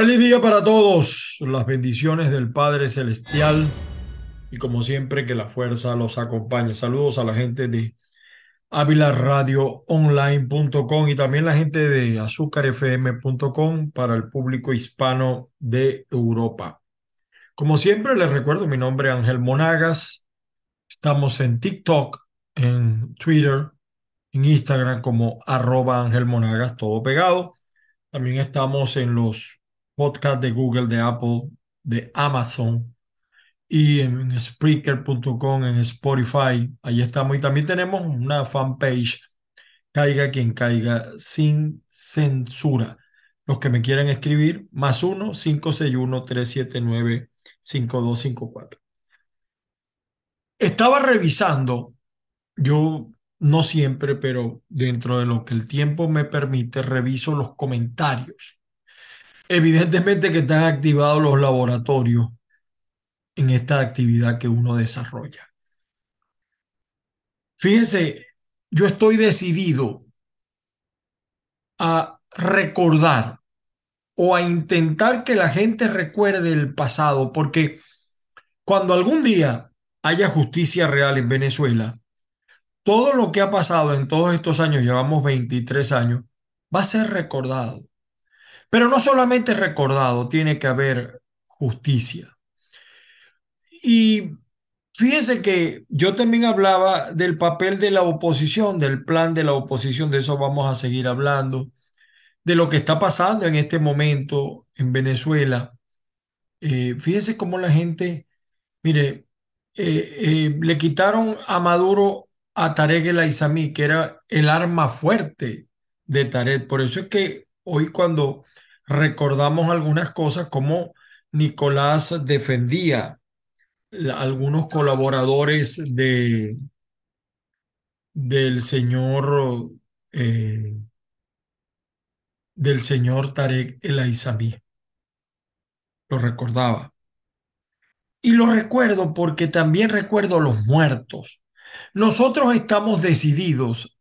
Feliz día para todos, las bendiciones del Padre Celestial y como siempre que la fuerza los acompañe. Saludos a la gente de Online.com y también la gente de azúcarfm.com para el público hispano de Europa. Como siempre les recuerdo, mi nombre es Ángel Monagas. Estamos en TikTok, en Twitter, en Instagram como arroba Ángel Monagas, todo pegado. También estamos en los podcast de Google, de Apple, de Amazon y en, Spreaker.com, en Spotify. Ahí estamos. Y también tenemos una fanpage, Caiga quien caiga, sin censura. Los que me quieran escribir, más uno, 561-379-5254. Estaba revisando, yo no siempre, pero dentro de lo que el tiempo me permite, reviso los comentarios Evidentemente que están activados los laboratorios en esta actividad que uno desarrolla. Fíjense, yo estoy decidido a recordar o a intentar que la gente recuerde el pasado, porque cuando algún día haya justicia real en Venezuela, todo lo que ha pasado en todos estos años, llevamos 23 años, va a ser recordado. Pero no solamente recordado, tiene que haber justicia. Y fíjense que yo también hablaba del papel de la oposición, del plan de la oposición, de eso vamos a seguir hablando, de lo que está pasando en este momento en Venezuela. Eh, fíjense cómo la gente, mire, eh, eh, le quitaron a Maduro a Tarek el Aizami, que era el arma fuerte de Tarek. Por eso es que hoy cuando recordamos algunas cosas como Nicolás defendía algunos colaboradores de, del señor eh, del señor Tarek El Aizami. Lo recordaba. Y lo recuerdo porque también recuerdo los muertos. Nosotros estamos decididos,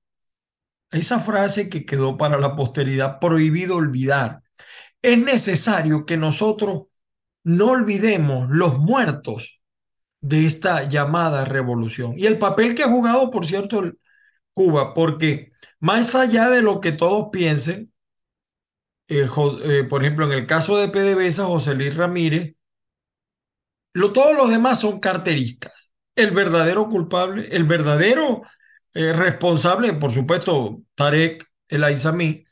esa frase que quedó para la posteridad, prohibido olvidar es necesario que nosotros no olvidemos los muertos de esta llamada revolución y el papel que ha jugado, por cierto, Cuba, porque más allá de lo que todos piensen, eh, por ejemplo, en el caso de PDVSA, José Luis Ramírez, todos los demás son carteristas. El verdadero culpable, el verdadero eh, responsable, por supuesto, Tarek El Aizami,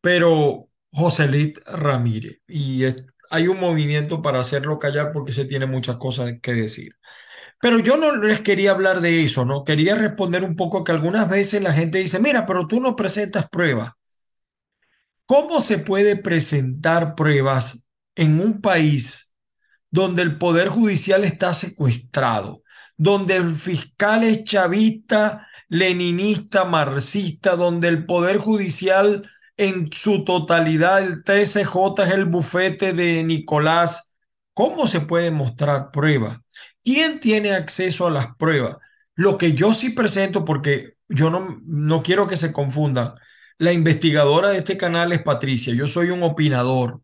pero Joselit Ramírez. Y hay un movimiento para hacerlo callar porque se tiene muchas cosas que decir. Pero yo no les quería hablar de eso, ¿no? Quería responder un poco que algunas veces la gente dice, mira, pero tú no presentas pruebas. ¿Cómo se puede presentar pruebas en un país donde el poder judicial está secuestrado, donde el fiscal es chavista, leninista, marxista, donde el poder judicial en su totalidad. El TSJ es el bufete de Nicolás. ¿Cómo se puede mostrar prueba? ¿Quién tiene acceso a las pruebas? Lo que yo sí presento, porque yo no, no quiero que se confundan, la investigadora de este canal es Patricia, yo soy un opinador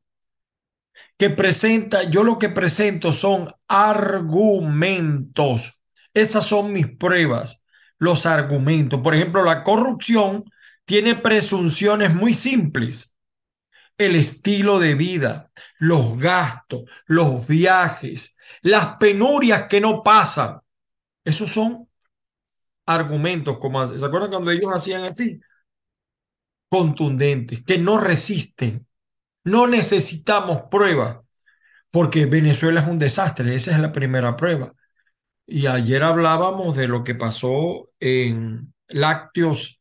que presenta, yo lo que presento son argumentos. Esas son mis pruebas, los argumentos. Por ejemplo, la corrupción tiene presunciones muy simples. El estilo de vida, los gastos, los viajes, las penurias que no pasan. Esos son argumentos, como ¿se acuerdan cuando ellos hacían así? Contundentes, que no resisten. No necesitamos pruebas, porque Venezuela es un desastre. Esa es la primera prueba. Y ayer hablábamos de lo que pasó en Lácteos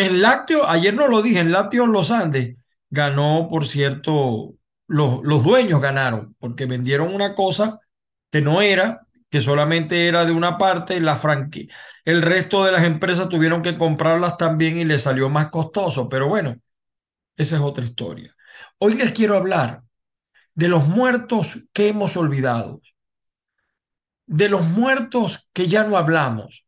en Lácteo, ayer no lo dije, en Lácteos Los Andes ganó, por cierto, los, los dueños ganaron, porque vendieron una cosa que no era, que solamente era de una parte, la franquicia. El resto de las empresas tuvieron que comprarlas también y les salió más costoso, pero bueno, esa es otra historia. Hoy les quiero hablar de los muertos que hemos olvidado, de los muertos que ya no hablamos,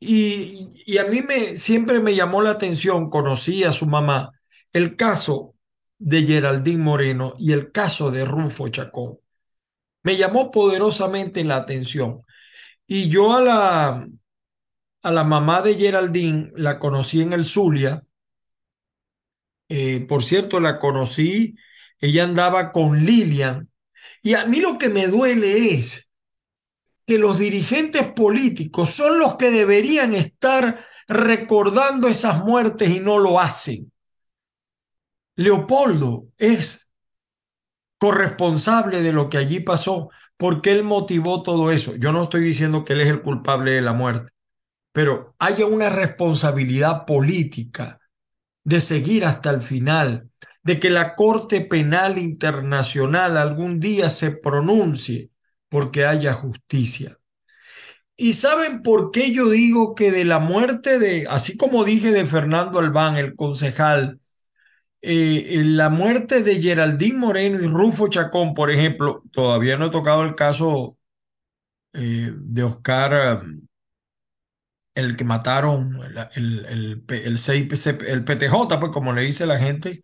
y, a mí me, siempre me llamó la atención, conocí a su mamá, el caso de Geraldine Moreno y el caso de Rufo Chacón. Me llamó poderosamente la atención. Y yo a la, a la mamá de Geraldine la conocí en el Zulia. Eh, por cierto, la conocí, ella andaba con Lilian. Y a mí lo que me duele es que los dirigentes políticos son los que deberían estar recordando esas muertes y no lo hacen. Leopoldo es corresponsable de lo que allí pasó porque él motivó todo eso. Yo no estoy diciendo que él es el culpable de la muerte, pero haya una responsabilidad política de seguir hasta el final, de que la Corte Penal Internacional algún día se pronuncie porque haya justicia. ¿Y saben por qué yo digo que de la muerte de, así como dije de Fernando Albán, el concejal, eh, la muerte de Geraldine Moreno y Rufo Chacón, por ejemplo, todavía no he tocado el caso eh, de Oscar, um, el que mataron, el, el, el, el, PTJ, pues como le dice la gente,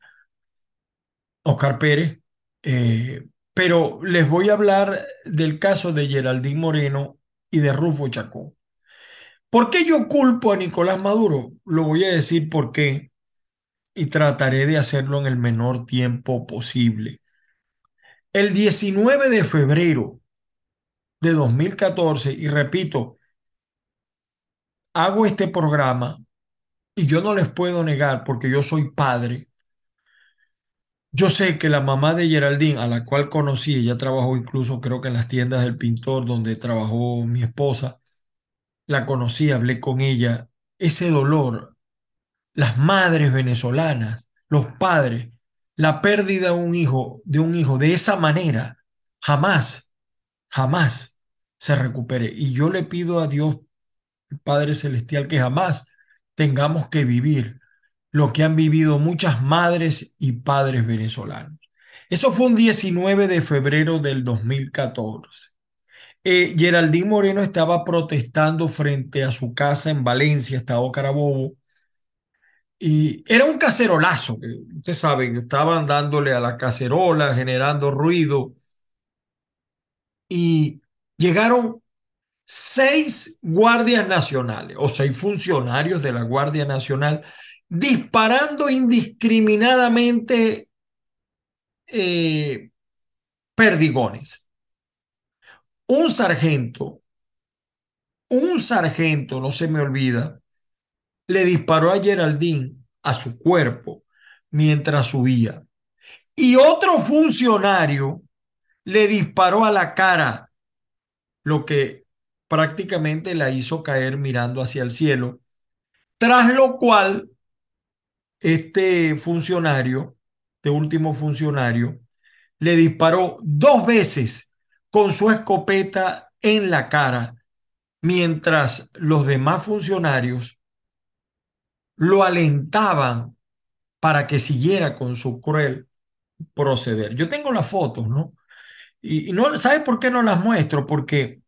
Oscar Pérez. Eh, pero les voy a hablar del caso de Geraldine Moreno y de Rufo Chacón. ¿Por qué yo culpo a Nicolás Maduro? Lo voy a decir por qué y trataré de hacerlo en el menor tiempo posible. El 19 de febrero de 2014, y repito, hago este programa y yo no les puedo negar porque yo soy padre. Yo sé que la mamá de Geraldine, a la cual conocí, ella trabajó incluso creo que en las tiendas del pintor donde trabajó mi esposa, la conocí, hablé con ella, ese dolor las madres venezolanas, los padres, la pérdida de un hijo, de un hijo de esa manera, jamás, jamás se recupere. Y yo le pido a Dios, Padre Celestial, que jamás tengamos que vivir lo que han vivido muchas madres y padres venezolanos. Eso fue un 19 de febrero del 2014. Eh, Geraldine Moreno estaba protestando frente a su casa en Valencia, Estado Carabobo, y era un cacerolazo, ustedes saben, estaban dándole a la cacerola, generando ruido. Y llegaron seis guardias nacionales o seis funcionarios de la Guardia Nacional disparando indiscriminadamente eh, perdigones. Un sargento, un sargento, no se me olvida, le disparó a Geraldine a su cuerpo mientras subía. Y otro funcionario le disparó a la cara, lo que prácticamente la hizo caer mirando hacia el cielo, tras lo cual este funcionario, este último funcionario, le disparó dos veces con su escopeta en la cara, mientras los demás funcionarios lo alentaban para que siguiera con su cruel proceder. Yo tengo las fotos, ¿no? Y, no, ¿sabe por qué no las muestro? Porque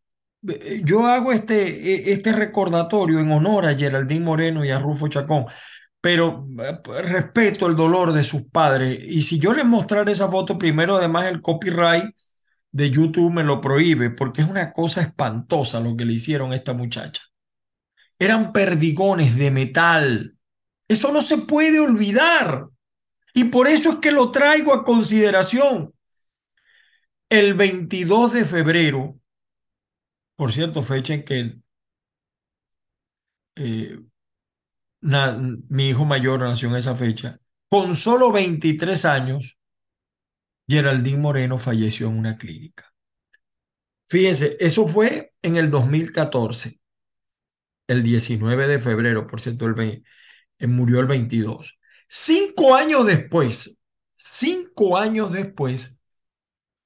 eh, yo hago este, e, este recordatorio en honor a Geraldine Moreno y a Rufo Chacón, pero eh, respeto el dolor de sus padres. Y si yo les mostrara esa foto, primero además el copyright de YouTube me lo prohíbe, porque es una cosa espantosa lo que le hicieron a esta muchacha. Eran perdigones de metal eso no se puede olvidar. Y por eso es que lo traigo a consideración. El 22 de febrero, por cierto, fecha en que eh, mi hijo mayor nació en esa fecha, con solo 23 años, Geraldine Moreno falleció en una clínica. Fíjense, eso fue en el 2014, el 19 de febrero, por cierto, el 20 murió el 22. Cinco años después, cinco años después,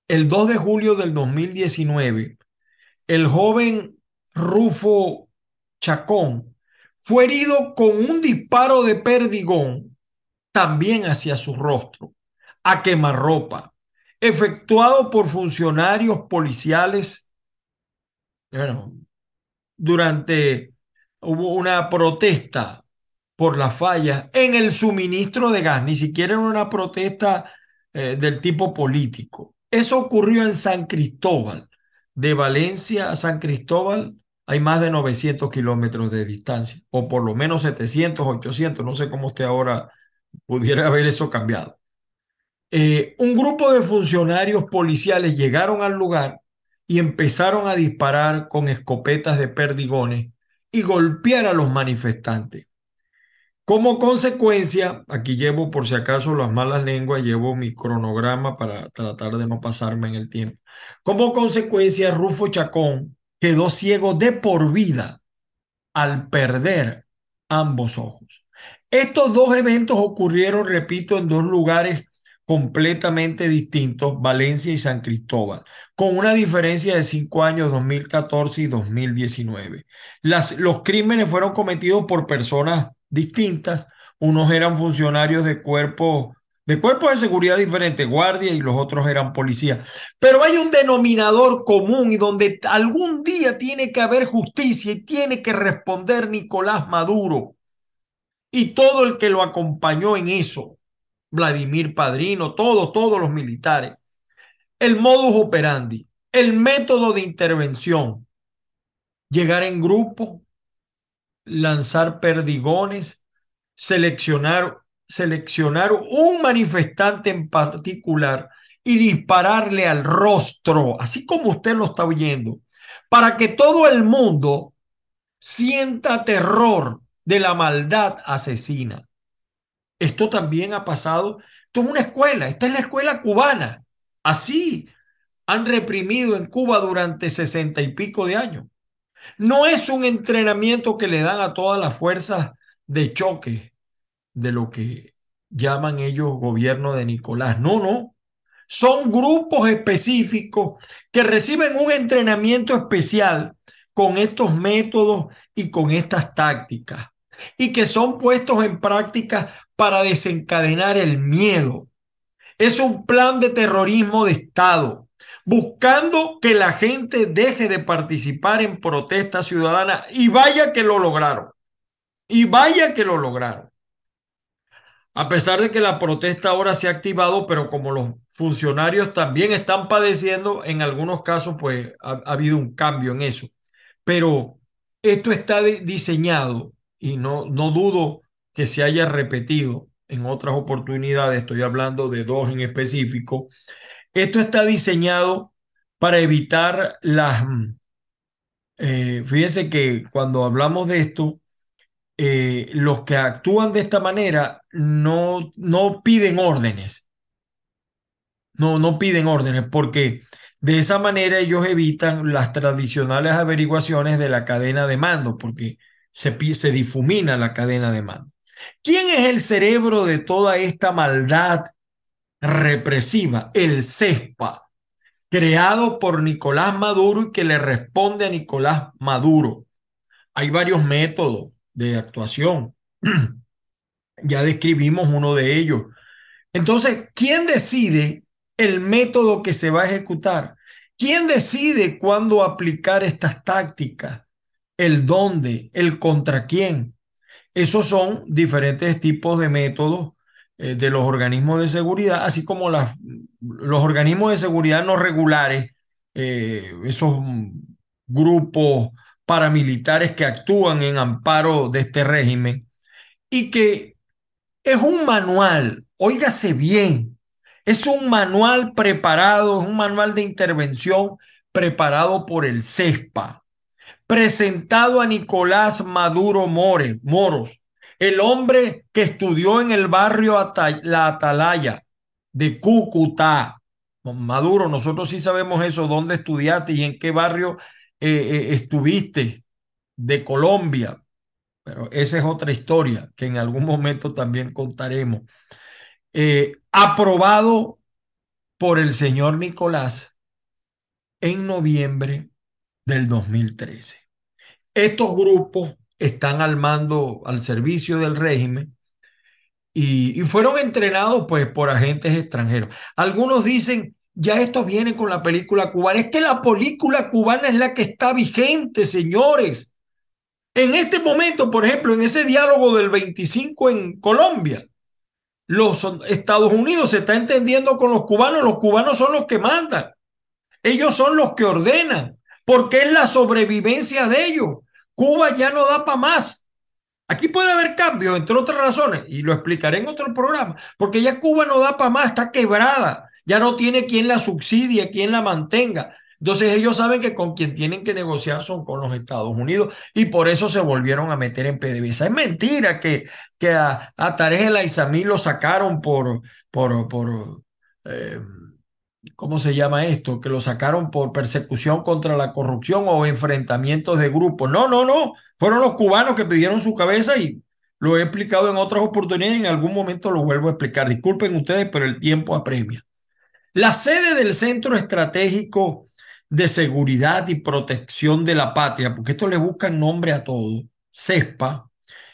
el 2 de julio del 2019, el joven Rufo Chacón fue herido con un disparo de perdigón también hacia su rostro, a quemarropa, efectuado por funcionarios policiales. Durante hubo una protesta por la falla en el suministro de gas, ni siquiera en una protesta eh, del tipo político. Eso ocurrió en San Cristóbal. De Valencia a San Cristóbal hay más de 900 kilómetros de distancia, o por lo menos 700, 800, no sé cómo usted ahora pudiera haber eso cambiado. Eh, un grupo de funcionarios policiales llegaron al lugar y empezaron a disparar con escopetas de perdigones y golpear a los manifestantes. Como consecuencia, aquí llevo por si acaso las malas lenguas, llevo mi cronograma para tratar de no pasarme en el tiempo. Como consecuencia, Rufo Chacón quedó ciego de por vida al perder ambos ojos. Estos dos eventos ocurrieron, repito, en dos lugares completamente distintos, Valencia y San Cristóbal, con una diferencia de cinco años, 2014 y 2019. Las, los crímenes fueron cometidos por personas distintas, unos eran funcionarios de cuerpos de cuerpos de seguridad diferentes, guardia y los otros eran policías. Pero hay un denominador común y donde algún día tiene que haber justicia y tiene que responder Nicolás Maduro y todo el que lo acompañó en eso. Vladimir Padrino, todos, todos los militares. El modus operandi, el método de intervención, llegar en grupo, lanzar perdigones, seleccionar, seleccionar un manifestante en particular y dispararle al rostro, así como usted lo está oyendo, para que todo el mundo sienta terror de la maldad asesina. Esto también ha pasado. Esto es una escuela, esta es la escuela cubana. Así han reprimido en Cuba durante sesenta y pico de años. No es un entrenamiento que le dan a todas las fuerzas de choque de lo que llaman ellos gobierno de Nicolás. No, no. Son grupos específicos que reciben un entrenamiento especial con estos métodos y con estas tácticas y que son puestos en práctica para desencadenar el miedo. Es un plan de terrorismo de Estado, buscando que la gente deje de participar en protestas ciudadanas y vaya que lo lograron. Y vaya que lo lograron. A pesar de que la protesta ahora se ha activado, pero como los funcionarios también están padeciendo, en algunos casos, pues ha, ha habido un cambio en eso. Pero esto está diseñado y no, no dudo que se haya repetido en otras oportunidades, estoy hablando de dos en específico, esto está diseñado para evitar las... Eh, fíjense que cuando hablamos de esto, eh, los que actúan de esta manera no, no piden órdenes. No, no piden órdenes porque de esa manera ellos evitan las tradicionales averiguaciones de la cadena de mando, porque se, difumina la cadena de mando. ¿Quién es el cerebro de toda esta maldad represiva? El CESPA, creado por Nicolás Maduro y que le responde a Nicolás Maduro. Hay varios métodos de actuación. ya describimos uno de ellos. Entonces, ¿quién decide el método que se va a ejecutar? ¿Quién decide cuándo aplicar estas tácticas? el dónde, el contra quién. Esos son diferentes tipos de métodos eh, de los organismos de seguridad, así como las, los organismos de seguridad no regulares, eh, esos grupos paramilitares que actúan en amparo de este régimen y que es un manual, óigase bien, es un manual preparado, es un manual de intervención preparado por el CESPA, presentado a Nicolás Maduro More, Moros, el hombre que estudió en el barrio La Atalaya de Cúcuta. Maduro, nosotros sí sabemos eso, dónde estudiaste y en qué barrio eh, eh, estuviste de Colombia. Pero esa es otra historia que en algún momento también contaremos. Eh, aprobado por el señor Nicolás en noviembre del 2013. Estos grupos están al mando, al servicio del régimen y, fueron entrenados pues por agentes extranjeros. Algunos dicen, ya estos vienen con la película cubana. Es que la película cubana es la que está vigente, señores. En este momento, por ejemplo, en ese diálogo del 25 en Colombia, Los Estados Unidos se está entendiendo con los cubanos, los cubanos son los que mandan. Ellos son los que ordenan, porque es la sobrevivencia de ellos. Cuba ya no da para más. Aquí puede haber cambios, entre otras razones, y lo explicaré en otro programa, porque ya Cuba no da para más, está quebrada, ya no tiene quien la subsidie, quien la mantenga. Entonces ellos saben que con quien tienen que negociar son con los Estados Unidos y por eso se volvieron a meter en PDVSA. Es mentira que, que a, a Tarek el lo sacaron por, por, por eh, ¿cómo se llama esto? Que lo sacaron por persecución contra la corrupción o enfrentamientos de grupos. No, no, no. Fueron los cubanos que pidieron su cabeza y lo he explicado en otras oportunidades y en algún momento lo vuelvo a explicar. Disculpen ustedes, pero el tiempo apremia. La sede del Centro Estratégico de Seguridad y Protección de la Patria, porque esto le buscan nombre a todo, CESPA,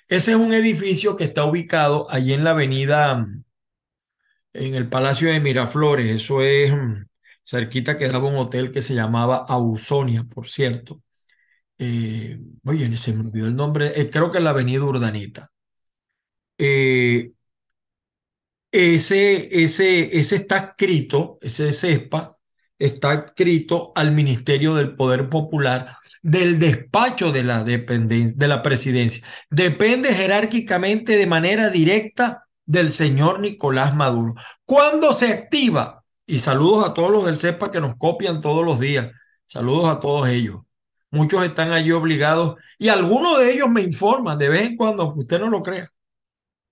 ese es un edificio que está ubicado allí en la avenida en el Palacio de Miraflores. Eso es mm, cerquita quedaba un hotel que se llamaba Ausonia, por cierto. Eh, oye, se me olvidó el nombre, eh, creo que es la Avenida Urdanita. Eh, ese, ese, ese está escrito, ese CESPA, está escrito al Ministerio del Poder Popular del despacho de la, de la presidencia. Depende jerárquicamente de manera directa del señor Nicolás Maduro. ¿Cuándo se activa? Y saludos a todos los del CEPA que nos copian todos los días. Saludos a todos ellos. Muchos están allí obligados y algunos de ellos me informan de vez en cuando, aunque usted no lo crea.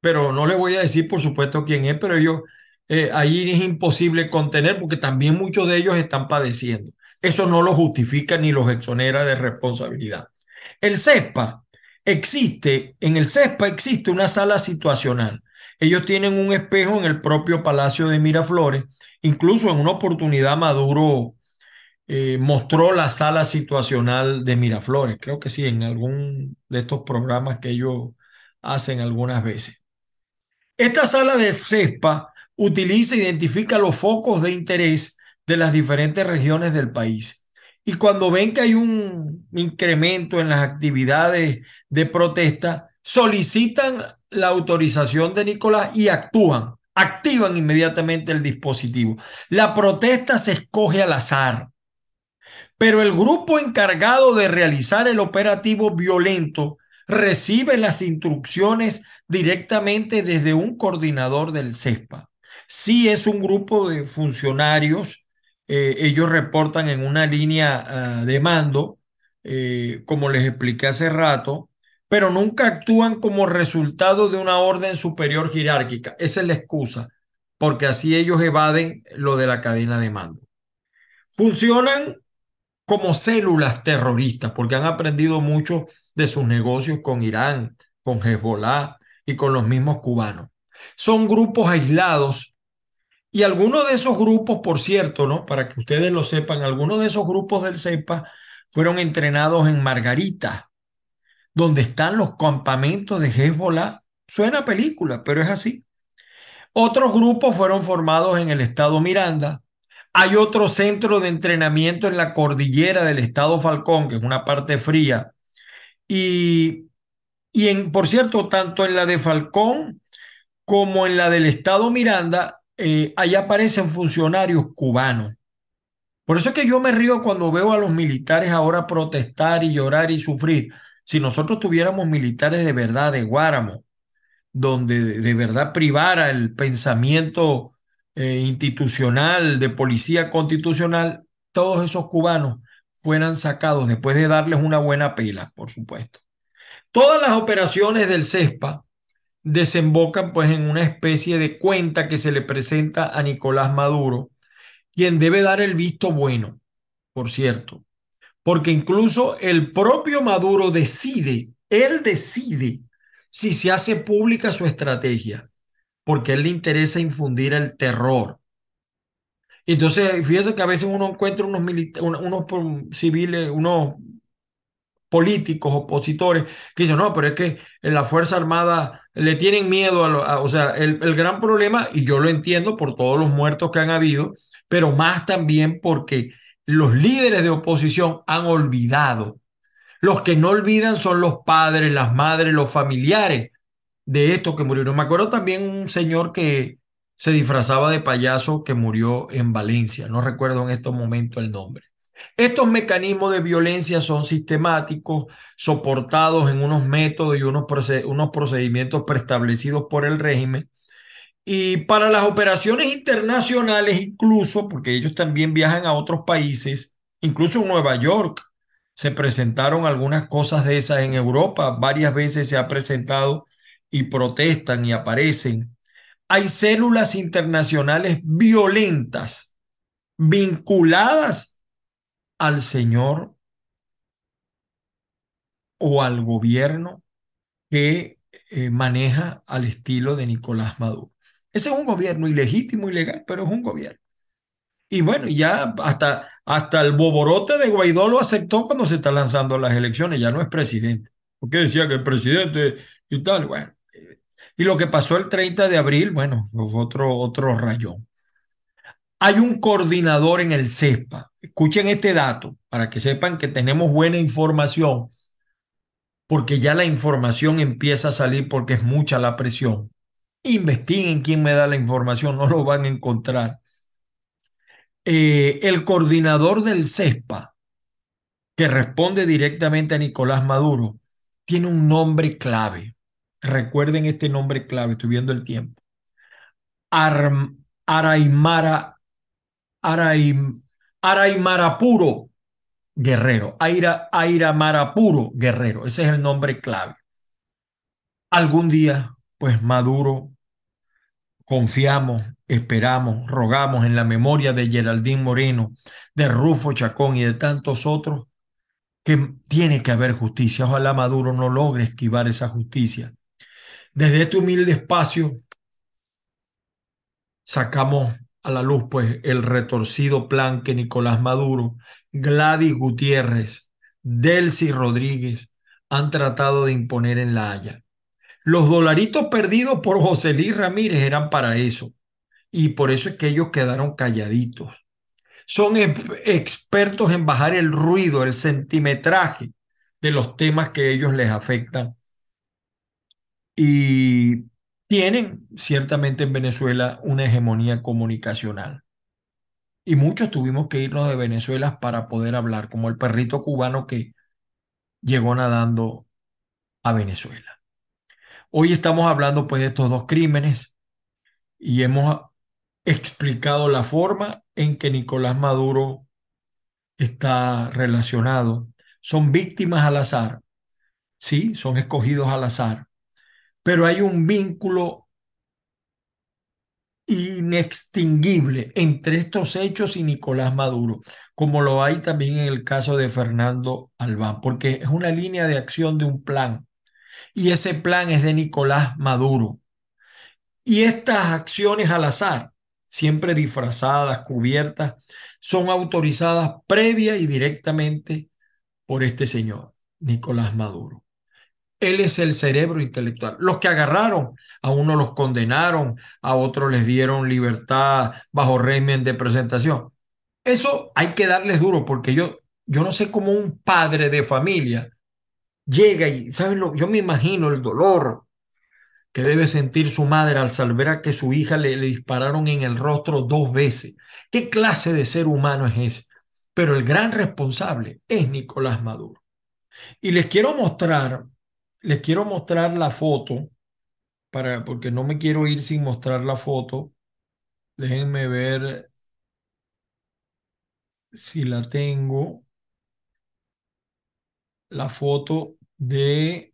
Pero no le voy a decir, por supuesto, quién es, pero ellos eh, ahí es imposible contener porque también muchos de ellos están padeciendo. Eso no lo justifica ni los exonera de responsabilidad. El CESPA existe, en el CESPA existe una sala situacional ellos tienen un espejo en el propio Palacio de Miraflores. Incluso en una oportunidad Maduro eh, mostró la sala situacional de Miraflores. Creo que sí, en algún de estos programas que ellos hacen algunas veces. Esta sala de CESPA utiliza e identifica los focos de interés de las diferentes regiones del país. Y cuando ven que hay un incremento en las actividades de protesta, solicitan la autorización de Nicolás y actúan, activan inmediatamente el dispositivo. La protesta se escoge al azar, pero el grupo encargado de realizar el operativo violento recibe las instrucciones directamente desde un coordinador del CESPA. Si es un grupo de funcionarios, eh, ellos reportan en una línea ah, de mando, eh, como les expliqué hace rato, pero nunca actúan como resultado de una orden superior jerárquica. Esa es la excusa, porque así ellos evaden lo de la cadena de mando. Funcionan como células terroristas, porque han aprendido mucho de sus negocios con Irán, con Hezbollah y con los mismos cubanos. Son grupos aislados y algunos de esos grupos, por cierto, ¿no? Para que ustedes lo sepan, algunos de esos grupos del CEPA fueron entrenados en Margarita, donde están los campamentos de Hezbollah. Suena película, pero es así. Otros grupos fueron formados en el estado Miranda. Hay otro centro de entrenamiento en la cordillera del estado Falcón, que es una parte fría. Y, y en, por cierto, tanto en la de Falcón como en la del estado Miranda, eh, allá aparecen funcionarios cubanos. Por eso es que yo me río cuando veo a los militares ahora protestar y llorar y sufrir, si nosotros tuviéramos militares de verdad de Guáramo, donde de verdad privara el pensamiento eh, institucional de policía constitucional, todos esos cubanos fueran sacados después de darles una buena pela, por supuesto. Todas las operaciones del CESPA desembocan pues en una especie de cuenta que se le presenta a Nicolás Maduro, quien debe dar el visto bueno, por cierto porque incluso el propio Maduro decide, él decide si se hace pública su estrategia, porque él le interesa infundir el terror. Entonces, fíjese que a veces uno encuentra unos, unos civiles, unos políticos, opositores, que dicen, no, pero es que en la Fuerza Armada le tienen miedo a, o sea, el, el, gran problema, y yo lo entiendo por todos los muertos que han habido, pero más también porque los líderes de oposición han olvidado. Los que no olvidan son los padres, las madres, los familiares de estos que murieron. Me acuerdo también un señor que se disfrazaba de payaso que murió en Valencia. No recuerdo en estos momentos el nombre. Estos mecanismos de violencia son sistemáticos, soportados en unos métodos y unos, unos procedimientos preestablecidos por el régimen. Y para las operaciones internacionales, incluso, porque ellos también viajan a otros países, incluso en Nueva York, se presentaron algunas cosas de esas en Europa, varias veces se ha presentado y protestan y aparecen. Hay células internacionales violentas vinculadas al Señor o al gobierno que eh, maneja al estilo de Nicolás Maduro. Ese es un gobierno ilegítimo, ilegal, pero es un gobierno. Y bueno, ya hasta, hasta el boborote de Guaidó lo aceptó cuando se está lanzando las elecciones, ya no es presidente. Porque decía que el presidente y tal, bueno. Y lo que pasó el 30 de abril, bueno, otro, otro rayón. Hay un coordinador en el CESPA. Escuchen este dato para que sepan que tenemos buena información, porque ya la información empieza a salir porque es mucha la presión. Investiguen quién me da la información, no lo van a encontrar. Eh, el coordinador del CESPA, que responde directamente a Nicolás Maduro, tiene un nombre clave. Recuerden este nombre clave, estoy viendo el tiempo. Araimara, Araim, Araimarapuro Guerrero. Aira, Airamarapuro Guerrero. Ese es el nombre clave. Algún día, pues Maduro, confiamos, esperamos, rogamos en la memoria de Geraldín Moreno, de Rufo Chacón y de tantos otros, que tiene que haber justicia. Ojalá Maduro no logre esquivar esa justicia. Desde este humilde espacio sacamos a la luz pues el retorcido plan que Nicolás Maduro, Gladys Gutiérrez, Delcy Rodríguez han tratado de imponer en La Haya. Los dolaritos perdidos por José Luis Ramírez eran para eso. Y por eso es que ellos quedaron calladitos. Son expertos en bajar el ruido, el centimetraje de los temas que ellos les afectan. Y tienen ciertamente en Venezuela una hegemonía comunicacional. Y muchos tuvimos que irnos de Venezuela para poder hablar, como el perrito cubano que llegó nadando a Venezuela. Hoy estamos hablando pues de estos dos crímenes y hemos explicado la forma en que Nicolás Maduro está relacionado. Son víctimas al azar, sí, son escogidos al azar, pero hay un vínculo inextinguible entre estos hechos y Nicolás Maduro, como lo hay también en el caso de Fernando Albán, porque es una línea de acción de un plan y ese plan es de Nicolás Maduro. Y estas acciones al azar, siempre disfrazadas, cubiertas, son autorizadas previa y directamente por este señor, Nicolás Maduro. Él es el cerebro intelectual. Los que agarraron, a uno los condenaron, a otros les dieron libertad bajo régimen de presentación. Eso hay que darles duro porque yo, yo no sé cómo un padre de familia llega y, ¿saben lo? Yo me imagino el dolor que debe sentir su madre al saber a que su hija le, le dispararon en el rostro dos veces. ¿Qué clase de ser humano es ese? Pero el gran responsable es Nicolás Maduro. Y les quiero mostrar, les quiero mostrar la foto, para, porque no me quiero ir sin mostrar la foto. Déjenme ver si la tengo. La foto de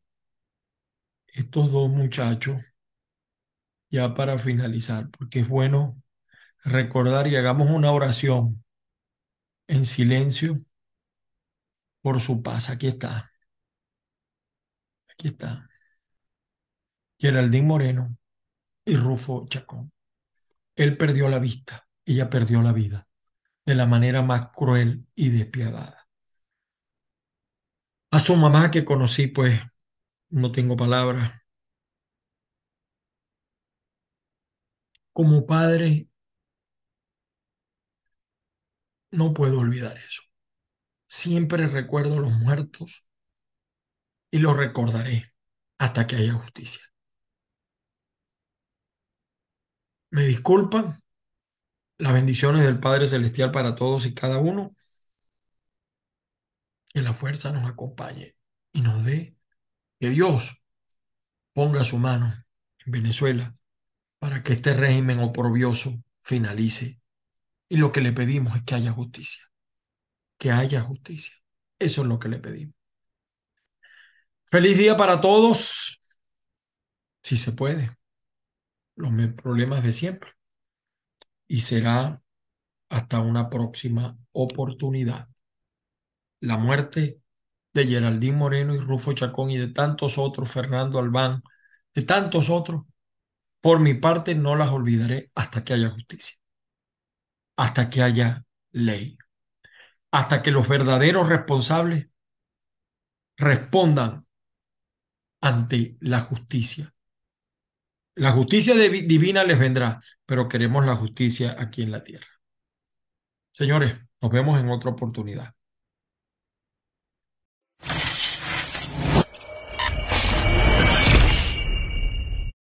estos dos muchachos, ya para finalizar, porque es bueno recordar y hagamos una oración en silencio por su paz. Aquí está. Aquí está. Geraldín Moreno y Rufo Chacón. Él perdió la vista, ella perdió la vida de la manera más cruel y despiadada. A su mamá que conocí, pues no tengo palabras. Como padre, no puedo olvidar eso. Siempre recuerdo a los muertos y los recordaré hasta que haya justicia. Me disculpan. Las bendiciones del Padre Celestial para todos y cada uno. Que la fuerza nos acompañe y nos dé que Dios ponga su mano en Venezuela para que este régimen oprobioso finalice. Y lo que le pedimos es que haya justicia. Que haya justicia. Eso es lo que le pedimos. Feliz día para todos. Si se puede. Los problemas de siempre. Y será hasta una próxima oportunidad. La muerte de Geraldín Moreno y Rufo Chacón y de tantos otros, Fernando Albán, de tantos otros, por mi parte no las olvidaré hasta que haya justicia, hasta que haya ley, hasta que los verdaderos responsables respondan ante la justicia. La justicia divina les vendrá, pero queremos la justicia aquí en la tierra. Señores, nos vemos en otra oportunidad.